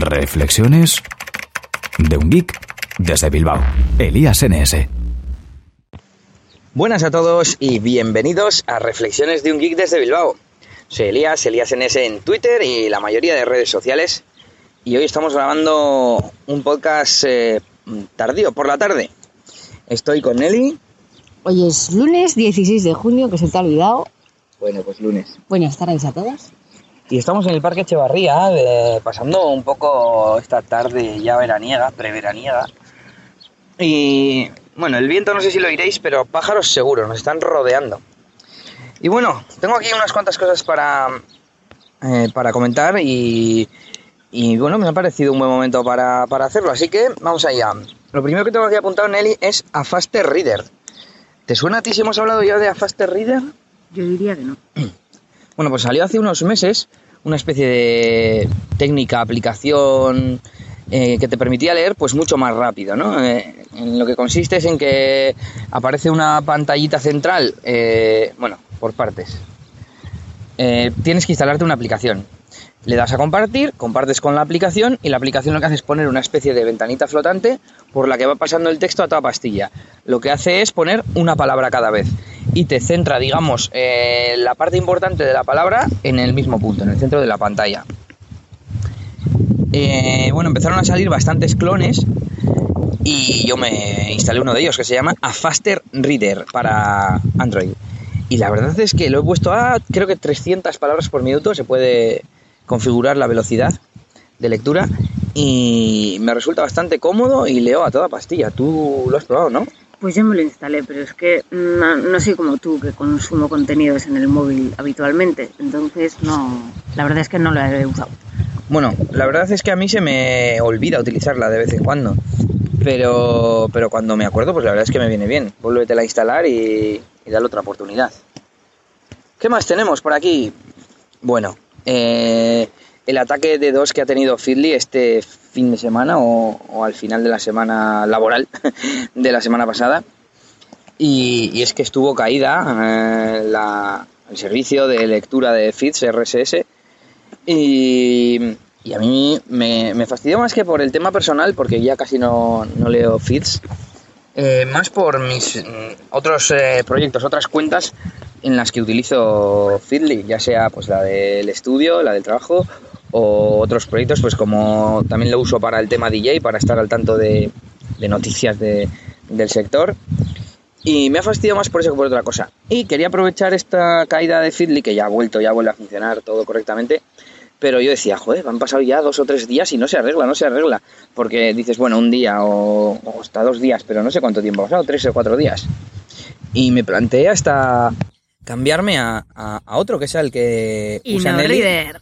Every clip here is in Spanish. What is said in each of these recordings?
Reflexiones de un geek desde Bilbao. Elías NS. Buenas a todos y bienvenidos a Reflexiones de un geek desde Bilbao. Soy Elías, Elías NS en Twitter y la mayoría de redes sociales. Y hoy estamos grabando un podcast eh, tardío, por la tarde. Estoy con Nelly. Hoy es lunes 16 de junio, que se te ha olvidado. Bueno, pues lunes. Buenas tardes a todos. Y estamos en el Parque Echevarría, de- pasando un poco esta tarde ya veraniega, preveraniega. Y bueno, el viento no sé si lo iréis, pero pájaros seguro, nos están rodeando. Y bueno, tengo aquí unas cuantas cosas para, eh, para comentar y, y bueno, me ha parecido un buen momento para, para hacerlo, así que vamos allá. Lo primero que tengo aquí apuntado, Nelly, es a Faster Reader. ¿Te suena a ti si hemos hablado ya de a Faster Reader? Yo diría que no. Bueno, pues salió hace unos meses una especie de técnica, aplicación eh, que te permitía leer pues mucho más rápido, ¿no? Eh, en lo que consiste es en que aparece una pantallita central, eh, bueno, por partes. Tienes que instalarte una aplicación. Le das a compartir, compartes con la aplicación y la aplicación lo que hace es poner una especie de ventanita flotante por la que va pasando el texto a toda pastilla. Lo que hace es poner una palabra cada vez y te centra, digamos, eh, la parte importante de la palabra en el mismo punto, en el centro de la pantalla. Eh, bueno, empezaron a salir bastantes clones y yo me instalé uno de ellos que se llama A Faster Reader para Android. Y la verdad es que lo he puesto a creo que 300 palabras por minuto, se puede configurar la velocidad de lectura y me resulta bastante cómodo y leo a toda pastilla. Tú lo has probado, ¿no? Pues yo me lo instalé, pero es que no, no soy como tú, que consumo contenidos en el móvil habitualmente. Entonces, no. La verdad es que no lo he usado. Bueno, la verdad es que a mí se me olvida utilizarla de vez en cuando. Pero, pero cuando me acuerdo, pues la verdad es que me viene bien. Vuélvetela a instalar y, y dale otra oportunidad. ¿Qué más tenemos por aquí? Bueno, eh, el ataque de dos que ha tenido Feedly este fin de semana o, al final de la semana laboral de la semana pasada. Y, es que estuvo caída eh, el servicio de lectura de feeds RSS y, a mí me, me fastidió más que por el tema personal, porque ya casi no, no leo feeds, eh, más por mis mm, otros proyectos, otras cuentas en las que utilizo Feedly, ya sea pues la del estudio, la del trabajo o otros proyectos, pues como también lo uso para el tema DJ, para estar al tanto de, noticias de- del sector. Y me ha fastidiado más por eso que por otra cosa. Y quería aprovechar esta caída de Feedly, que ya ha vuelto, ya vuelve a funcionar todo correctamente. Pero yo decía, joder, han pasado ya dos o tres días y no se arregla, no se arregla. Porque dices, bueno, un día o, o hasta dos días, pero no sé cuánto tiempo ha pasado, tres o cuatro días. Y me planteé hasta cambiarme a, a- a otro, que sea el que Y usa no Nelly. reader.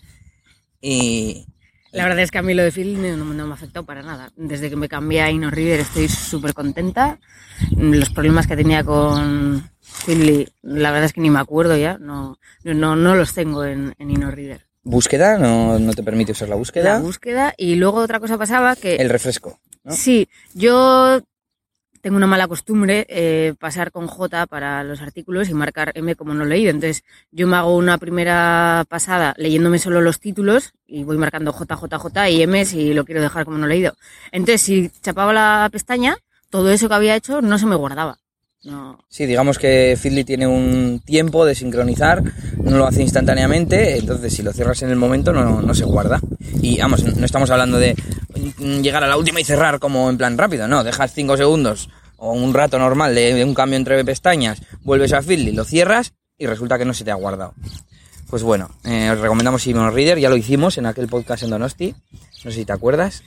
Y, La verdad es que a mí lo de Phil no, no me ha afectado para nada. Desde que me cambié a InnoReader estoy súper contenta. Los problemas que tenía con Philly, la verdad es que ni me acuerdo ya. No, no, no los tengo en, en InnoReader. búsqueda, no, no te permite usar la búsqueda. La búsqueda. Y luego otra cosa pasaba que... el refresco. ¿no? Sí, yo tengo una mala costumbre eh, pasar con J para los artículos y marcar M como no leído. Entonces, yo me hago una primera pasada leyéndome solo los títulos y voy marcando J, J, J y M si lo quiero dejar como no leído. Entonces, si chapaba la pestaña, todo eso que había hecho no se me guardaba. No. Sí, digamos que Feedly tiene un tiempo de sincronizar, no lo hace instantáneamente, entonces si lo cierras en el momento no, se guarda. Y vamos, no estamos hablando de llegar a la última y cerrar como en plan rápido, no, dejas 5 segundos o un rato normal de, un cambio entre pestañas, vuelves a Feedly, lo cierras y resulta que no se te ha guardado. Pues bueno, eh, os recomendamos Email Reader, ya lo hicimos en aquel podcast en Donosti, no sé si te acuerdas.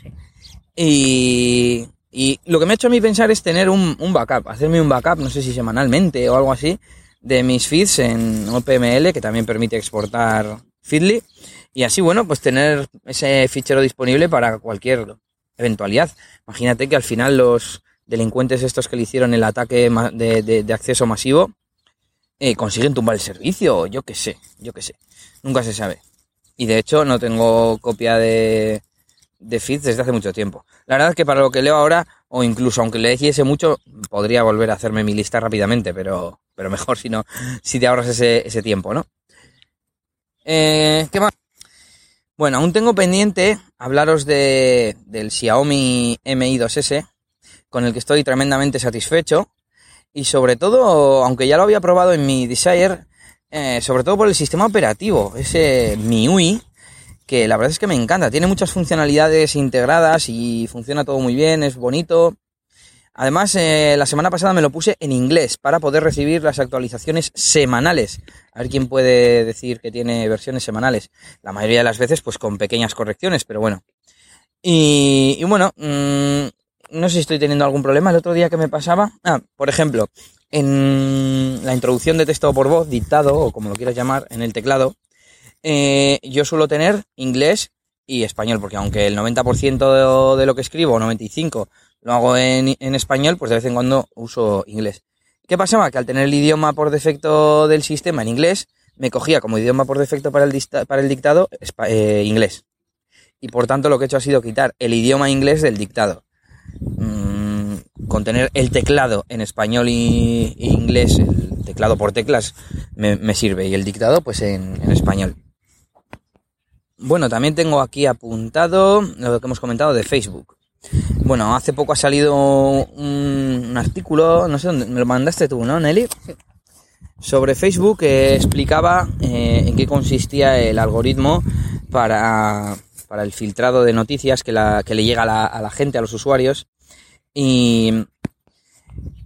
Y, y lo que me ha hecho a mí pensar es tener un, un backup, hacerme un backup, no sé si semanalmente o algo así, de mis feeds en OPML, que también permite exportar Feedly. Y así, bueno, pues tener ese fichero disponible para cualquier eventualidad. Imagínate que al final los delincuentes estos que le hicieron el ataque de, de- acceso masivo eh, consiguen tumbar el servicio, yo qué sé, yo qué sé. Nunca se sabe. Y de hecho no tengo copia de, de desde hace mucho tiempo. La verdad es que para lo que leo ahora, o incluso aunque le hiciese mucho, podría volver a hacerme mi lista rápidamente, pero, pero mejor si no, si te ahorras ese, ese tiempo, ¿no? Eh, ¿Qué más? Bueno, aún tengo pendiente hablaros de, del Xiaomi Mi 2S, con el que estoy tremendamente satisfecho. Y sobre todo, aunque ya lo había probado en mi Desire, eh, sobre todo por el sistema operativo, ese MIUI, que la verdad es que me encanta. Tiene muchas funcionalidades integradas y funciona todo muy bien, es bonito. Además, eh, la semana pasada me lo puse en inglés para poder recibir las actualizaciones semanales. A ver quién puede decir que tiene versiones semanales. La mayoría de las veces, pues con pequeñas correcciones, pero bueno. Y, bueno, mmm, no sé si estoy teniendo algún problema. El otro día que me pasaba, ah, por ejemplo, en la introducción de texto por voz, dictado, o como lo quieras llamar, en el teclado, eh, yo suelo tener inglés y español, porque aunque el 90% de, lo que escribo, o 95%, lo hago en, español, pues de vez en cuando uso inglés. ¿Qué pasaba? Que al tener el idioma por defecto del sistema en inglés, me cogía como idioma por defecto para el, dictado eh, inglés. Y por tanto lo que he hecho ha sido quitar el idioma inglés del dictado. Mm, con tener el teclado en español y, inglés, el teclado por teclas, me, sirve. Y el dictado, pues en, español. Bueno, también tengo aquí apuntado lo que hemos comentado de Facebook. Bueno, hace poco ha salido un, artículo, no sé dónde, me lo mandaste tú, ¿no, Nelly? Sobre Facebook que explicaba eh, en qué consistía el algoritmo para, para el filtrado de noticias que, la, que le llega a la, gente, a los usuarios. Y,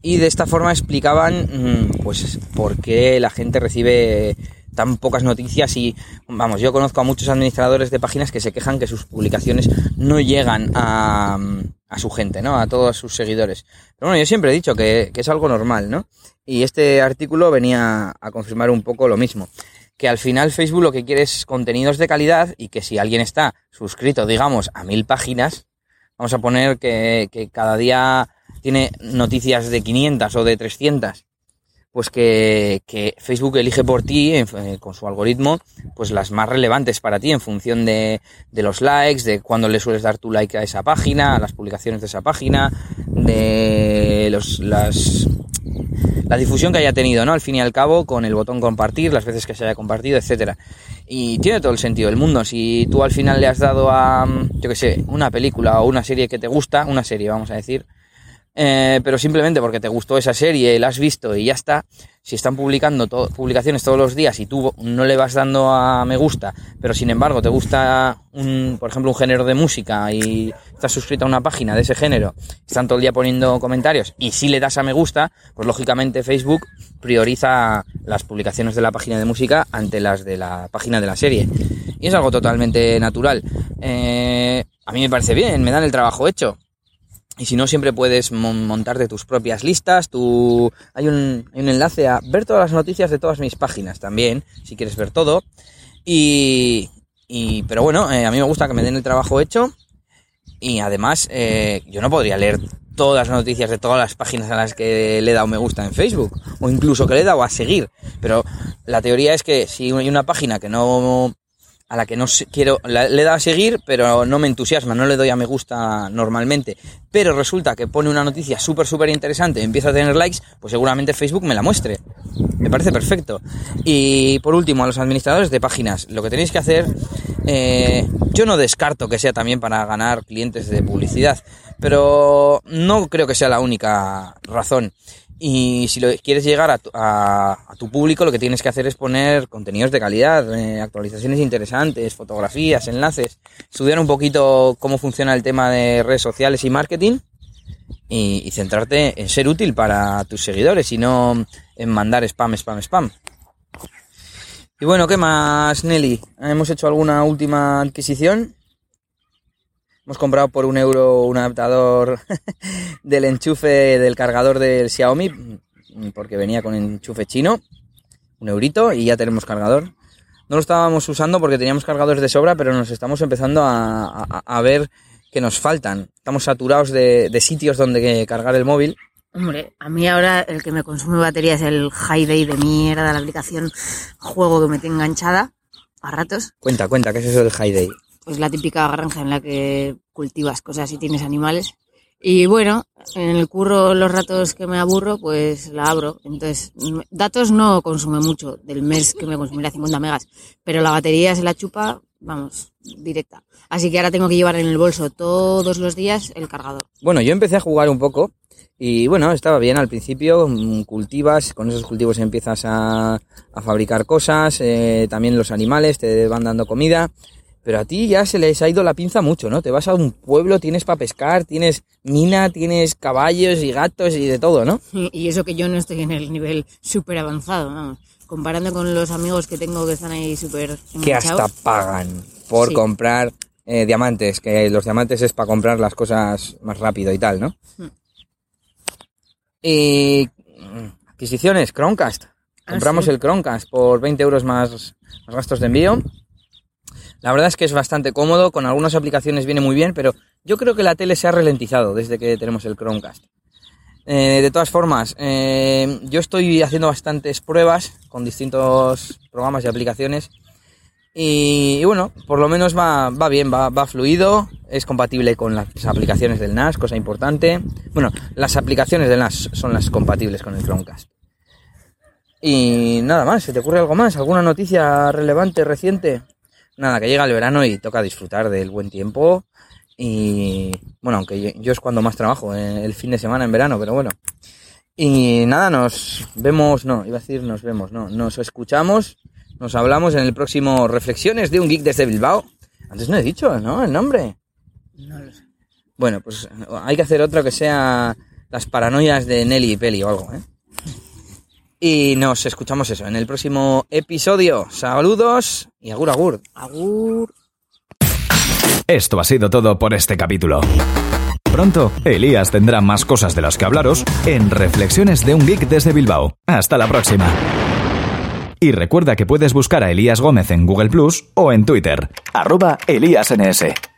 y de esta forma explicaban mm, pues por qué la gente recibe tan pocas noticias y vamos, yo conozco a muchos administradores de páginas que se quejan que sus publicaciones no llegan a, a su gente, ¿no? A todos sus seguidores. Pero bueno, yo siempre he dicho que, que, es algo normal, ¿no? Y este artículo venía a confirmar un poco lo mismo que al final Facebook lo que quiere es contenidos de calidad y que si alguien está suscrito, digamos, a mil páginas, vamos a poner que, cada día tiene noticias de 500 o de 300, pues que, Facebook elige por ti eh, con su algoritmo, pues las más relevantes para ti en función de, de los likes, de cuándo le sueles dar tu like a esa página, a las publicaciones de esa página, de los, las la difusión que haya tenido, ¿no? Al fin y al cabo, con el botón compartir, las veces que se haya compartido, etcétera. Y tiene todo el sentido del mundo. Si tú al final le has dado a, yo qué sé, una película o una serie que te gusta, una serie, vamos a decir, eh, pero simplemente porque te gustó esa serie, la has visto y ya está. Si están publicando publicaciones todos los días y tú no le vas dando a me gusta, pero sin embargo te gusta, un, por ejemplo, un género de música y estás suscrito a una página de ese género, están todo el día poniendo comentarios y si le das a me gusta, pues lógicamente Facebook prioriza las publicaciones de la página de música ante las de la página de la serie. Y es algo totalmente natural. Eh, a mí me parece bien, me dan el trabajo hecho y si no, siempre puedes montarte tus propias listas. Tu... Hay, un, hay un enlace a ver todas las noticias de todas mis páginas también, si quieres ver todo. Y, y pero bueno, eh, a mí me gusta que me den el trabajo hecho. Y además, eh, yo no podría leer todas las noticias de todas las páginas a las que le he dado me gusta en Facebook. O incluso que le he dado a seguir. Pero la teoría es que si hay una página que no a la que no quiero, le da a seguir, pero no me entusiasma, no le doy a me gusta normalmente, pero resulta que pone una noticia súper, súper interesante y empieza a tener likes, pues seguramente Facebook me la muestre. Me parece perfecto. Y por último, a los administradores de páginas, lo que tenéis que hacer, eh, yo no descarto que sea también para ganar clientes de publicidad, pero no creo que sea la única razón. Y si quieres llegar a tu, a, tu, público, lo que tienes que hacer es poner contenidos de calidad, eh, actualizaciones interesantes, fotografías, enlaces, estudiar un poquito cómo funciona el tema de redes sociales y marketing y, y centrarte en ser útil para tus seguidores y no en mandar spam, spam, spam. Y bueno, ¿qué más, Nelly? ¿Hemos hecho alguna última adquisición? Hemos comprado por un euro un adaptador del enchufe del cargador del Xiaomi, porque venía con enchufe chino, un eurito y ya tenemos cargador. No lo estábamos usando porque teníamos cargadores de sobra, pero nos estamos empezando a, ver que nos faltan. Estamos saturados de, sitios donde cargar el móvil. Hombre, a mí ahora el que me consume batería es el High Day de mierda de la aplicación juego que me tiene enganchada a ratos. Cuenta, cuenta, ¿qué es eso del High Day? Pues la típica granja en la que cultivas cosas y tienes animales. Y bueno, en el curro los ratos que me aburro, pues la abro. Entonces, datos no consume mucho, del mes que me consumirá 50 megas, pero la batería se la chupa vamos, directa. Así que ahora tengo que llevar en el bolso todos los días el cargador. Bueno, yo empecé a jugar un poco y bueno, estaba bien al principio, mm, cultivas, con esos cultivos empiezas a, fabricar cosas, eh, también los animales te van dando comida, pero a ti ya se les ha ido la pinza mucho, ¿no? Te vas a un pueblo, tienes para pescar, tienes mina, tienes caballos y gatos y de todo, ¿no? Y eso que yo no estoy en el nivel súper avanzado, vamos. Comparando con los amigos que tengo que están ahí súper Que hasta pagan por Sí. comprar eh, diamantes, que los diamantes es para comprar las cosas más rápido y tal, ¿no? Hmm. Y mm, adquisiciones, Chromecast. Ah, Compramos sí. el Chromecast por 20 euros más, más gastos de envío. La verdad es que es bastante cómodo, con algunas aplicaciones viene muy bien, pero yo creo que la tele se ha ralentizado desde que tenemos el Chromecast. Eh, de todas formas, eh, yo estoy haciendo bastantes pruebas con distintos programas y aplicaciones. Y, bueno, por lo menos va, va bien, va, va fluido, es compatible con las aplicaciones del NAS, cosa importante. Bueno, las aplicaciones del NAS son las compatibles con el Chromecast. Y nada más, ¿se te ocurre algo más? ¿Alguna noticia relevante, reciente? Nada, que llega el verano y toca disfrutar del buen tiempo. Y bueno, aunque yo- es cuando más trabajo, eh, el fin de semana en verano, pero bueno. Y nada, nos vemos, no, iba a decir nos vemos, no, nos escuchamos, nos hablamos en el próximo Reflexiones de un Geek desde Bilbao. Antes no he dicho, ¿no? El nombre. No lo sé. Bueno, pues hay que hacer otro que sea las paranoias de Nelly y Peli o algo, ¿eh? Y nos escuchamos eso en el próximo episodio. Saludos y agur agur. Agur. Esto ha sido todo por este capítulo. Pronto, Elías tendrá más cosas de las que hablaros en Reflexiones de un Geek desde Bilbao. Hasta la próxima. Y recuerda que puedes buscar a Elías Gómez en Google Plus o en Twitter, arroba ElíasNS.